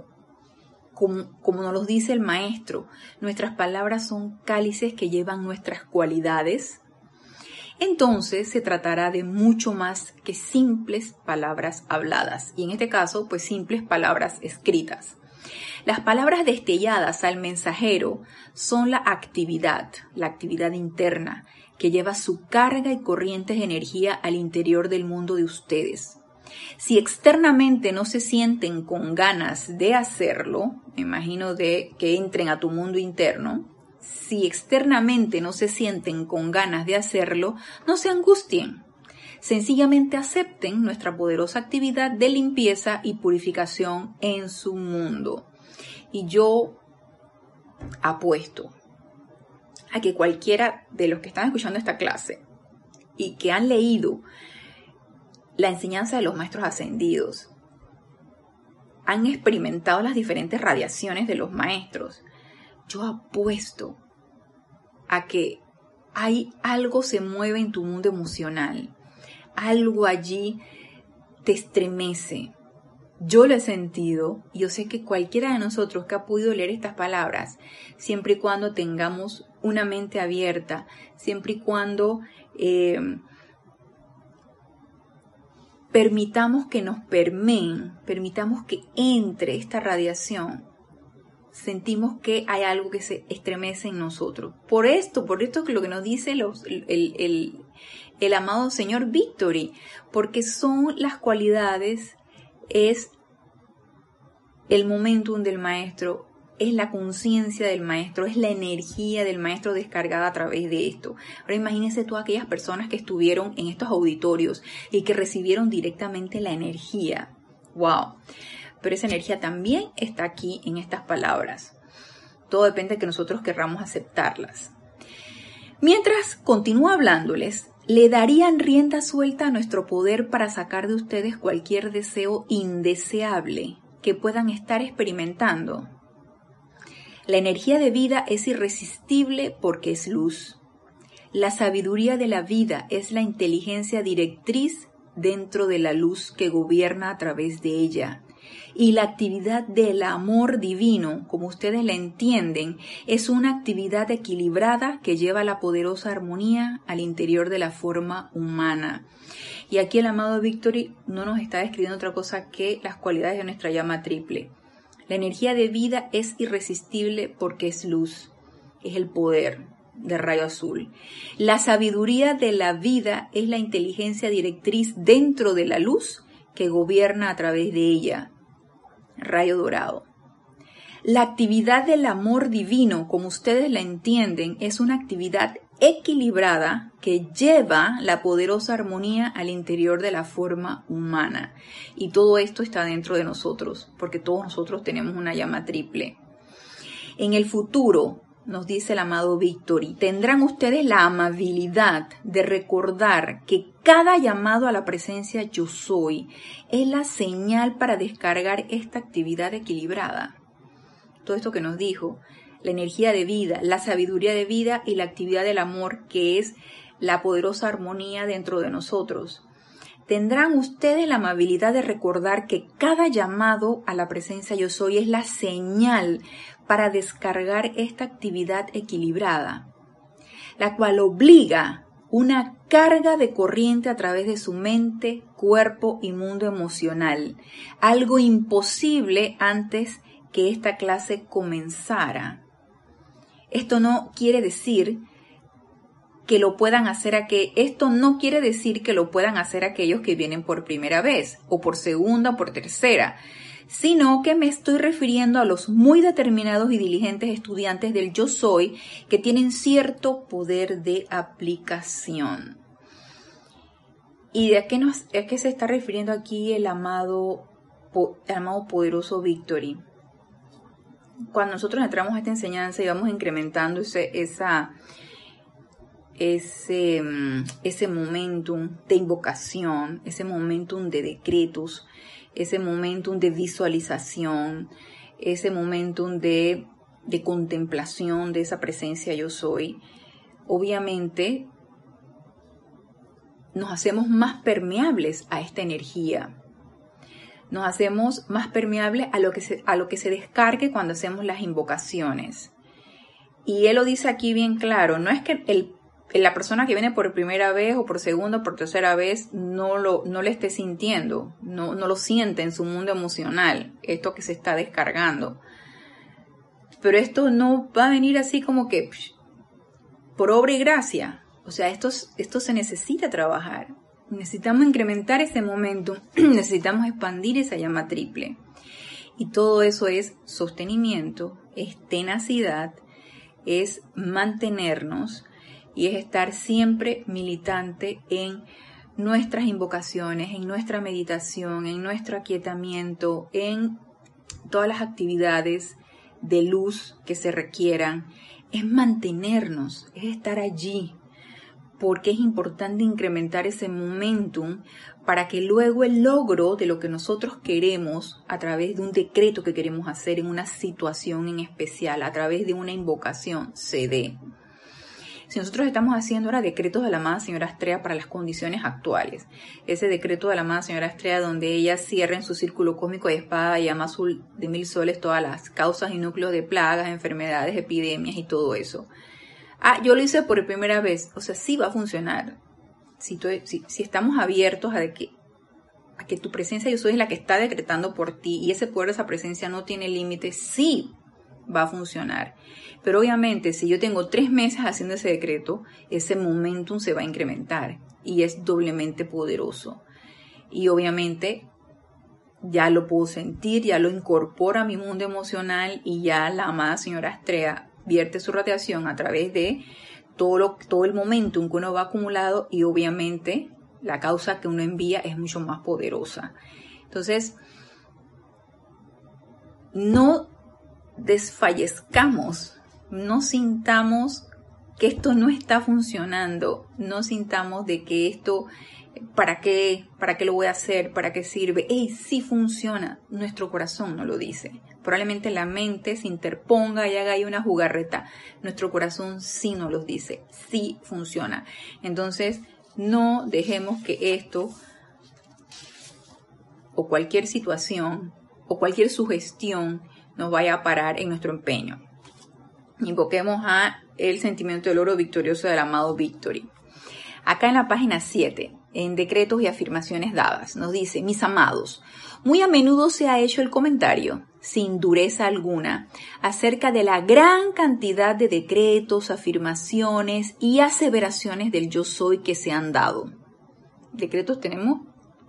como, nos lo dice el maestro. Nuestras palabras son cálices que llevan nuestras cualidades. Entonces se tratará de mucho más que simples palabras habladas. Y en este caso, pues simples palabras escritas. Las palabras destelladas al mensajero son la actividad, la actividad interna, que lleva su carga y corrientes de energía al interior del mundo de ustedes. Si externamente no se sienten con ganas de hacerlo, me imagino de que entren a tu mundo interno, si externamente no se sienten con ganas de hacerlo, no se angustien. Sencillamente acepten nuestra poderosa actividad de limpieza y purificación en su mundo. Y yo apuesto a que cualquiera de los que están escuchando esta clase y que han leído la enseñanza de los maestros ascendidos, han experimentado las diferentes radiaciones de los maestros, yo apuesto a que hay algo se mueve en tu mundo emocional, algo allí te estremece, yo lo he sentido y yo sé que cualquiera de nosotros que ha podido leer estas palabras, siempre y cuando tengamos una mente abierta, siempre y cuando eh, permitamos que nos permeen, permitamos que entre esta radiación, sentimos que hay algo que se estremece en nosotros. Por esto, por esto que lo que nos dice los, el, el amado Señor Victory, porque son las cualidades, es el momentum del maestro, es la conciencia del maestro, es la energía del maestro descargada a través de esto. Ahora imagínense todas aquellas personas que estuvieron en estos auditorios y que recibieron directamente la energía. ¡Wow! Pero esa energía también está aquí en estas palabras. Todo depende de que nosotros querramos aceptarlas. Mientras continúa hablándoles, le darían rienda suelta a nuestro poder para sacar de ustedes cualquier deseo indeseable que puedan estar experimentando. La energía de vida es irresistible porque es luz. La sabiduría de la vida es la inteligencia directriz dentro de la luz que gobierna a través de ella y la actividad del amor divino, como ustedes la entienden, es una actividad equilibrada que lleva la poderosa armonía al interior de la forma humana. Y aquí el amado Victory no nos está describiendo otra cosa que las cualidades de nuestra llama triple. La energía de vida es irresistible porque es luz, es el poder de rayo azul. La sabiduría de la vida es la inteligencia directriz dentro de la luz que gobierna a través de ella rayo dorado. La actividad del amor divino, como ustedes la entienden, es una actividad equilibrada que lleva la poderosa armonía al interior de la forma humana. Y todo esto está dentro de nosotros, porque todos nosotros tenemos una llama triple. En el futuro, nos dice el amado Victory, tendrán ustedes la amabilidad de recordar que cada llamado a la presencia yo soy es la señal para descargar esta actividad equilibrada. Todo esto que nos dijo, la energía de vida, la sabiduría de vida y la actividad del amor, que es la poderosa armonía dentro de nosotros. Tendrán ustedes la amabilidad de recordar que cada llamado a la presencia yo soy es la señal para descargar esta actividad equilibrada, la cual obliga una carga de corriente a través de su mente, cuerpo y mundo emocional, algo imposible antes que esta clase comenzara. Esto no quiere decir que lo puedan hacer a que esto no quiere decir que lo puedan hacer aquellos que vienen por primera vez o por segunda o por tercera, sino que me estoy refiriendo a los muy determinados y diligentes estudiantes del yo soy que tienen cierto poder de aplicación. ¿Y de qué, a qué se está refiriendo aquí el amado, el amado poderoso Victory? Cuando nosotros entramos a esta enseñanza y vamos incrementando esa, ese, mm, ese momentum de invocación, ese momentum de decretos, ese momentum de visualización, ese momentum de, de contemplación de esa presencia yo soy, obviamente nos hacemos más permeables a esta energía. Nos hacemos más permeables a lo que se, a lo que se descargue cuando hacemos las invocaciones. Y él lo dice aquí bien claro, no es que el la persona que viene por primera vez o por segunda o por tercera vez no lo no le esté sintiendo, no, no lo siente en su mundo emocional, esto que se está descargando. Pero esto no va a venir así como que por obra y gracia. O sea, esto, esto se necesita trabajar. Necesitamos incrementar ese momento, necesitamos expandir esa llama triple. Y todo eso es sostenimiento, es tenacidad, es mantenernos y es estar siempre militante en nuestras invocaciones, en nuestra meditación, en nuestro aquietamiento, en todas las actividades de luz que se requieran, es mantenernos, es estar allí, porque es importante incrementar ese momentum para que luego el logro de lo que nosotros queremos a través de un decreto que queremos hacer en una situación en especial, a través de una invocación, se dé. Si nosotros estamos haciendo ahora decretos de la amada señora Estrella para las condiciones actuales, ese decreto de la amada señora Estrella donde ella cierra en su círculo cósmico de espada y llama azul de mil soles todas las causas y núcleos de plagas, enfermedades, epidemias y todo eso. Ah, yo lo hice por primera vez. O sea, sí va a funcionar. Si, estamos abiertos a que a que tu presencia yo soy la que está decretando por ti y ese poder, esa presencia no tiene límites, sí va a funcionar. Pero obviamente si yo tengo tres meses haciendo ese decreto, ese momentum se va a incrementar y es doblemente poderoso. Y obviamente ya lo puedo sentir, ya lo incorpora a mi mundo emocional y ya la amada señora Estrella vierte su radiación a través de todo, todo el momentum que uno va acumulado y obviamente la causa que uno envía es mucho más poderosa. Entonces, no desfallezcamos, no sintamos que esto no está funcionando, no sintamos de que esto, ¿para qué? ¿Para qué lo voy a hacer? ¿Para qué sirve? ¡Ey, sí funciona! Nuestro corazón no lo dice. Probablemente la mente se interponga y haga ahí una jugarreta. Nuestro corazón sí nos lo dice, sí funciona. Entonces, no dejemos que esto o cualquier situación o cualquier sugestión nos vaya a parar en nuestro empeño. Invoquemos a el sentimiento del oro victorioso del amado Victory. Acá en la página 7, en decretos y afirmaciones dadas, nos dice, mis amados, muy a menudo se ha hecho el comentario, sin dureza alguna, acerca de la gran cantidad de decretos, afirmaciones y aseveraciones del yo soy que se han dado. Decretos tenemos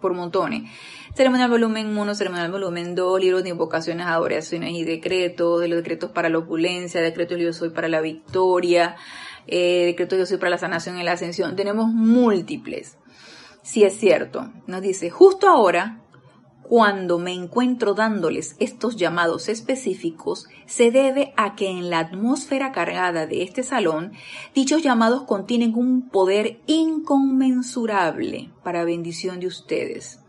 por montones. Ceremonial volumen 1, ceremonial volumen 2, libros de invocaciones, adoraciones y decretos, de los decretos para la opulencia, decretos yo soy para la victoria, eh, decretos yo soy para la sanación y la ascensión. Tenemos múltiples. Si es cierto, nos dice, justo ahora cuando me encuentro dándoles estos llamados específicos se debe a que en la atmósfera cargada de este salón dichos llamados contienen un poder inconmensurable para bendición de ustedes.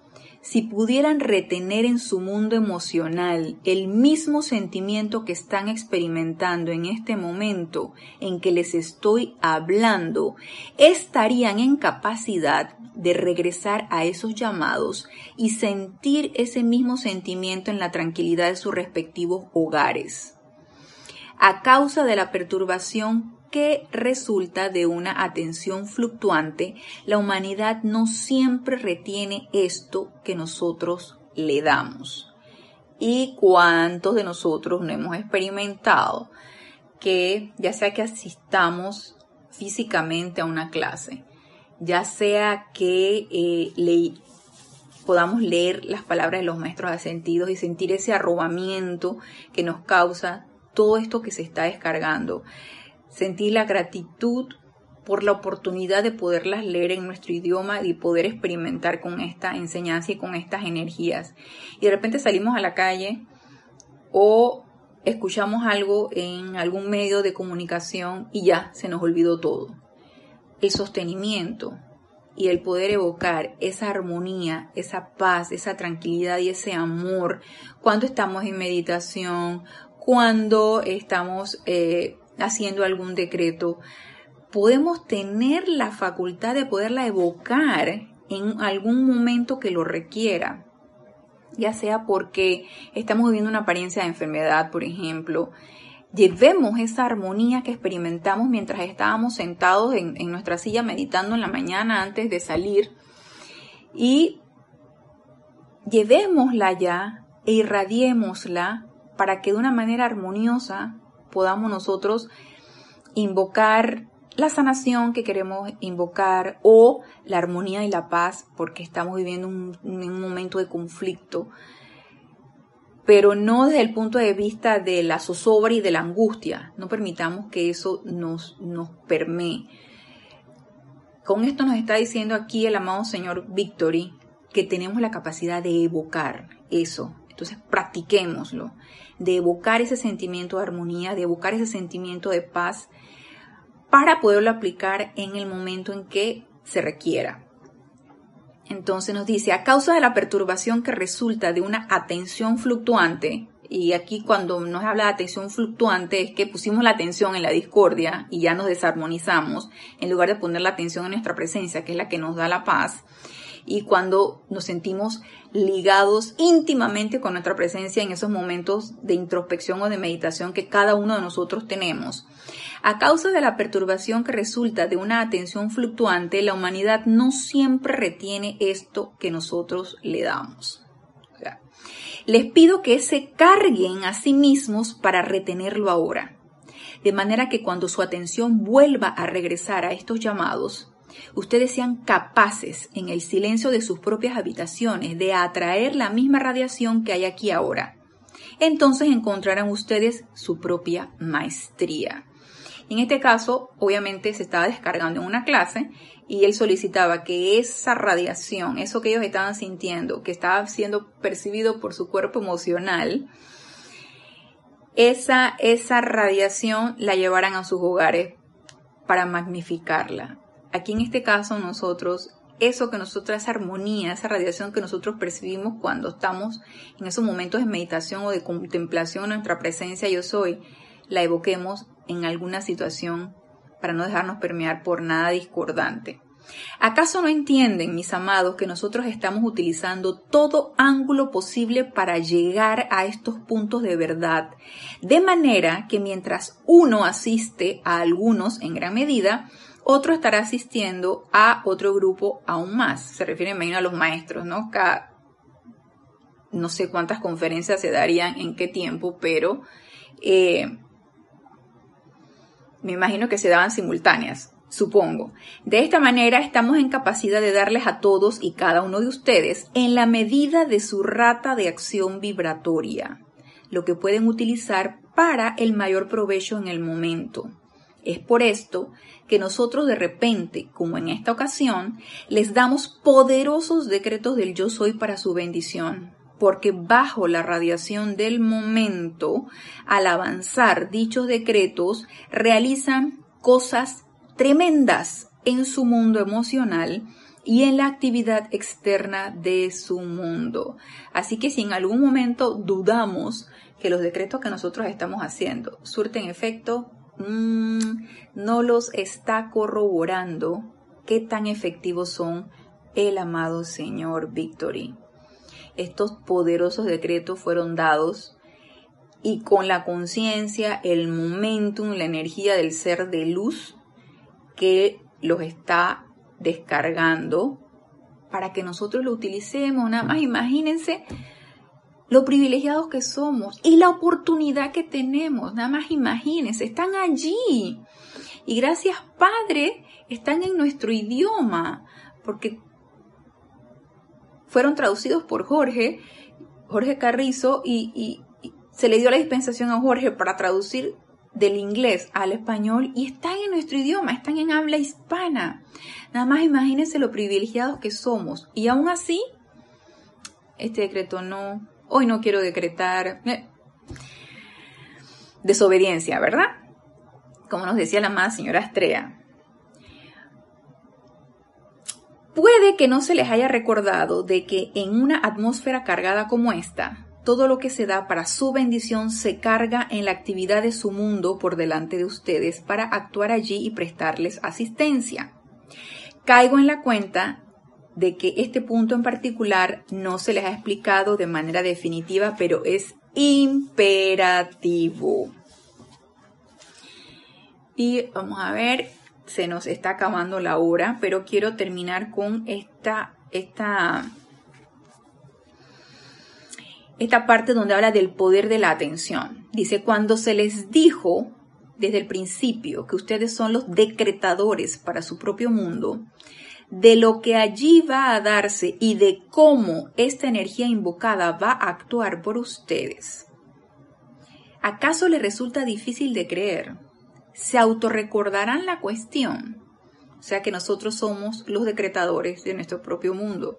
Si pudieran retener en su mundo emocional el mismo sentimiento que están experimentando en este momento en que les estoy hablando, estarían en capacidad de regresar a esos llamados y sentir ese mismo sentimiento en la tranquilidad de sus respectivos hogares. A causa de la perturbación resulta de una atención fluctuante, la humanidad no siempre retiene esto que nosotros le damos. ¿Y cuántos de nosotros no hemos experimentado que ya sea que asistamos físicamente a una clase, ya sea que eh, podamos leer las palabras de los maestros asentidos y sentir ese arrobamiento que nos causa todo esto que se está descargando. Sentir la gratitud por la oportunidad de poderlas leer en nuestro idioma y poder experimentar con esta enseñanza y con estas energías. Y de repente salimos a la calle o escuchamos algo en algún medio de comunicación y ya se nos olvidó todo el sostenimiento y el poder evocar esa armonía, esa paz, esa tranquilidad y ese amor cuando estamos en meditación, cuando estamos eh, haciendo algún decreto, podemos tener la facultad de poderla evocar en algún momento que lo requiera, ya sea porque estamos viviendo una apariencia de enfermedad, por ejemplo, llevemos esa armonía que experimentamos mientras estábamos sentados en, nuestra silla meditando en la mañana antes de salir y llevémosla ya e irradiémosla para que de una manera armoniosa podamos nosotros invocar la sanación que queremos invocar o la armonía y la paz porque estamos viviendo un momento de conflicto pero no desde el punto de vista de la zozobra y de la angustia. No permitamos que eso nos, nos permee. Con esto nos está diciendo aquí el amado Señor Victory que tenemos la capacidad de evocar eso. Entonces practiquémoslo, de evocar ese sentimiento de armonía, de evocar ese sentimiento de paz para poderlo aplicar en el momento en que se requiera. Entonces nos dice, a causa de la perturbación que resulta de una atención fluctuante, y aquí cuando nos habla de atención fluctuante es que pusimos la atención en la discordia y ya nos desarmonizamos, en lugar de poner la atención en nuestra presencia, que es la que nos da la paz, y cuando nos sentimos ligados íntimamente con nuestra presencia en esos momentos de introspección o de meditación que cada uno de nosotros tenemos. A causa de la perturbación que resulta de una atención fluctuante, la humanidad no siempre retiene esto que nosotros le damos. les pido que se carguen a sí mismos para retenerlo ahora, de manera que cuando su atención vuelva a regresar a estos llamados, ustedes sean capaces en el silencio de sus propias habitaciones de atraer la misma radiación que hay aquí ahora. Entonces encontrarán ustedes su propia maestría. En este caso, obviamente se estaba descargando en una clase y él solicitaba que esa radiación, eso que ellos estaban sintiendo, que estaba siendo percibido por su cuerpo emocional, esa, esa radiación la llevaran a sus hogares para magnificarla. Aquí en este caso nosotros, eso que nosotros, esa armonía, esa radiación que nosotros percibimos cuando estamos en esos momentos de meditación o de contemplación nuestra presencia yo soy, la evoquemos en alguna situación para no dejarnos permear por nada discordante. ¿Acaso no entienden, mis amados, que nosotros estamos utilizando todo ángulo posible para llegar a estos puntos de verdad? De manera que mientras uno asiste a algunos en gran medida, otro estará asistiendo a otro grupo aún más. Se refiere, imagino, a los maestros, ¿no? Cada, no sé cuántas conferencias se darían en qué tiempo, pero eh, me imagino que se daban simultáneas, supongo. De esta manera estamos en capacidad de darles a todos y cada uno de ustedes en la medida de su rata de acción vibratoria, lo que pueden utilizar para el mayor provecho en el momento. Es por esto que nosotros de repente, como en esta ocasión, les damos poderosos decretos del yo soy para su bendición, porque bajo la radiación del momento, al avanzar dichos decretos, realizan cosas tremendas en su mundo emocional y en la actividad externa de su mundo. Así que si en algún momento dudamos que los decretos que nosotros estamos haciendo surten efecto, Mm, no los está corroborando qué tan efectivos son el amado Señor Victory. Estos poderosos decretos fueron dados y con la conciencia, el momentum, la energía del ser de luz que los está descargando para que nosotros lo utilicemos. Nada más imagínense lo privilegiados que somos y la oportunidad que tenemos. Nada más imagínense, están allí. Y gracias Padre, están en nuestro idioma, porque fueron traducidos por Jorge, Jorge Carrizo, y, y, se le dio la dispensación a Jorge para traducir del inglés al español y están en nuestro idioma, están en habla hispana. Nada más imagínense lo privilegiados que somos. Y aún así, este decreto no, hoy no quiero decretar eh, desobediencia, ¿verdad? Como nos decía la amada señora Astrea. Puede que no se les haya recordado de que en una atmósfera cargada como esta, todo lo que se da para su bendición se carga en la actividad de su mundo por delante de ustedes para actuar allí y prestarles asistencia. Caigo en la cuenta de que este punto en particular no se les ha explicado de manera definitiva, pero es imperativo. Y vamos a ver, se nos está acabando la hora, pero quiero terminar con esta, esta, esta parte donde habla del poder de la atención. Dice, cuando se les dijo desde el principio que ustedes son los decretadores para su propio mundo, de lo que allí va a darse y de cómo esta energía invocada va a actuar por ustedes. ¿Acaso les resulta difícil de creer? ¿Se autorrecordarán la cuestión? O sea que nosotros somos los decretadores de nuestro propio mundo.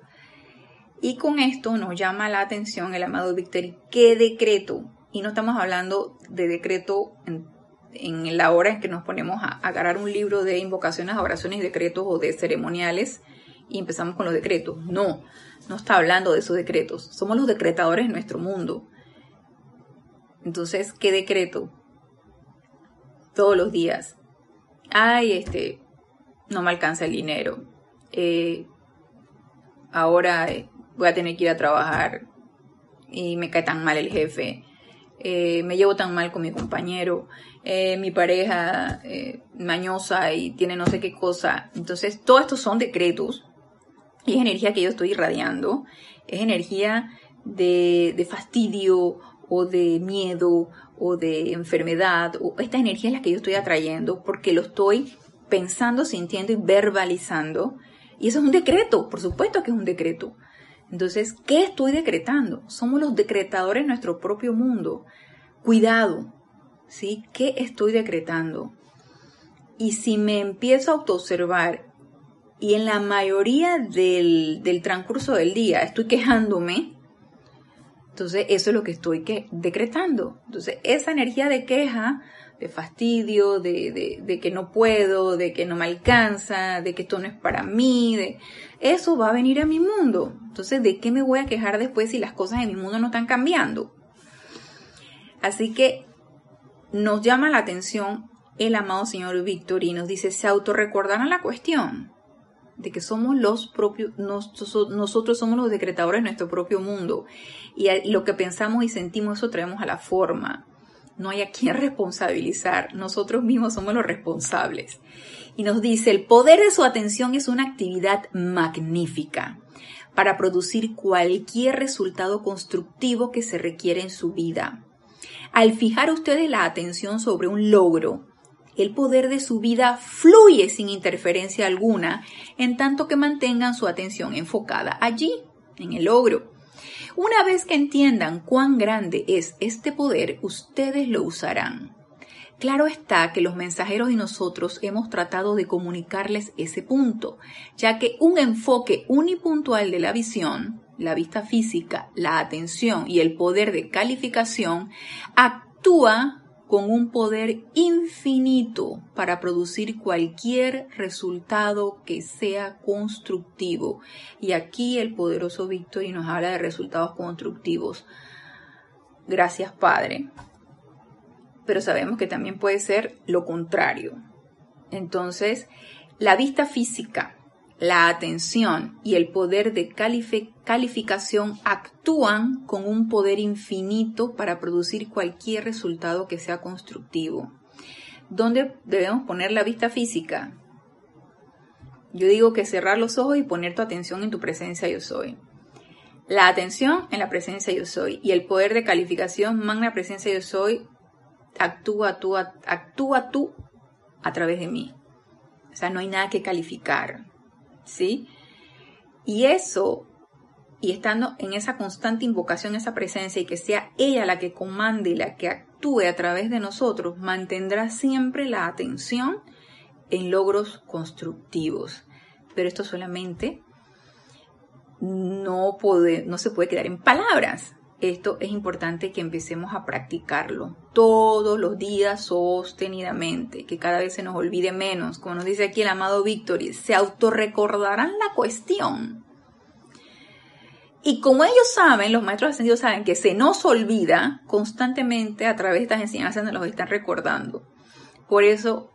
Y con esto nos llama la atención el amado Víctor, ¿qué decreto? Y no estamos hablando de decreto en en la hora en que nos ponemos a agarrar un libro de invocaciones, oraciones, decretos o de ceremoniales y empezamos con los decretos. No, no está hablando de esos decretos. Somos los decretadores de nuestro mundo. Entonces, ¿qué decreto? Todos los días. Ay, este, no me alcanza el dinero. Eh, ahora eh, voy a tener que ir a trabajar y me cae tan mal el jefe. Eh, me llevo tan mal con mi compañero, eh, mi pareja eh, mañosa y tiene no sé qué cosa. Entonces, todos estos son decretos y es energía que yo estoy irradiando, es energía de, fastidio o de miedo o de enfermedad, o esta energía es la que yo estoy atrayendo porque lo estoy pensando, sintiendo y verbalizando. Y eso es un decreto, por supuesto que es un decreto. Entonces, ¿qué estoy decretando? Somos los decretadores de nuestro propio mundo. Cuidado, ¿sí? ¿Qué estoy decretando? Y si me empiezo a autoobservar y en la mayoría del, del transcurso del día estoy quejándome, entonces, eso es lo que estoy que, decretando. Entonces, esa energía de queja, de fastidio, de, de, que no puedo, de que no me alcanza, de que esto no es para mí, de, eso va a venir a mi mundo. Entonces, ¿de qué me voy a quejar después si las cosas en mi mundo no están cambiando? Así que nos llama la atención el amado señor Víctor y nos dice, se autorrecordarán la cuestión de que somos los propios, nosotros somos los decretadores de nuestro propio mundo. Y lo que pensamos y sentimos, eso traemos a la forma. No hay a quien responsabilizar. Nosotros mismos somos los responsables. Y nos dice, el poder de su atención es una actividad magnífica para producir cualquier resultado constructivo que se requiere en su vida. Al fijar ustedes la atención sobre un logro, el poder de su vida fluye sin interferencia alguna, en tanto que mantengan su atención enfocada allí, en el logro. Una vez que entiendan cuán grande es este poder, ustedes lo usarán. Claro está que los mensajeros y nosotros hemos tratado de comunicarles ese punto, ya que un enfoque unipuntual de la visión, la vista física, la atención y el poder de calificación actúa con un poder infinito para producir cualquier resultado que sea constructivo. Y aquí el poderoso Victory nos habla de resultados constructivos. Gracias, Padre. Pero sabemos que también puede ser lo contrario. Entonces, la vista física la atención y el poder de calificación actúan con un poder infinito para producir cualquier resultado que sea constructivo. ¿Dónde debemos poner la vista física? Yo digo que cerrar los ojos y poner tu atención en tu presencia yo soy. La atención en la presencia yo soy y el poder de calificación, magna presencia yo soy, actúa tú, actúa tú a través de mí. O sea, no hay nada que calificar. ¿Sí? Y eso, y estando en esa constante invocación, esa presencia, y que sea ella la que comande y la que actúe a través de nosotros, mantendrá siempre la atención en logros constructivos. Pero esto solamente no, puede, no se puede quedar en palabras esto es importante que empecemos a practicarlo todos los días sostenidamente, que cada vez se nos olvide menos, como nos dice aquí el amado Victory, se autorrecordarán la cuestión. Y como ellos saben, los maestros ascendidos saben que se nos olvida constantemente a través de estas enseñanzas, nos los están recordando. Por eso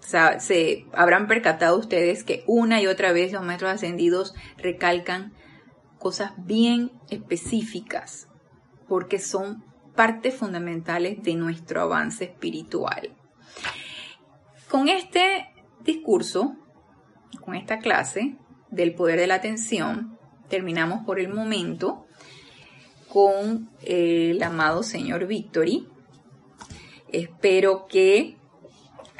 se habrán percatado ustedes que una y otra vez los maestros ascendidos recalcan cosas bien específicas, porque son partes fundamentales de nuestro avance espiritual. Con este discurso, con esta clase del poder de la atención, terminamos por el momento con el amado señor Victory. Espero que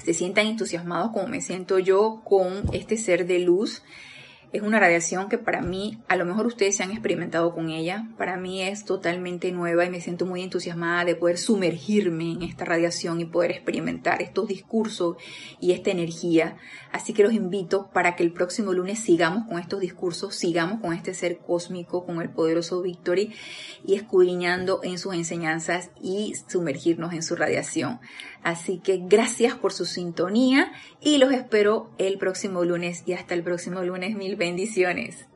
se sientan entusiasmados como me siento yo con este ser de luz es una radiación que para mí, a lo mejor ustedes se han experimentado con ella, para mí es totalmente nueva y me siento muy entusiasmada de poder sumergirme en esta radiación y poder experimentar estos discursos y esta energía. Así que los invito para que el próximo lunes sigamos con estos discursos, sigamos con este ser cósmico, con el poderoso Victory y escudriñando en sus enseñanzas y sumergirnos en su radiación. Así que gracias por su sintonía y los espero el próximo lunes y hasta el próximo lunes mil bendiciones.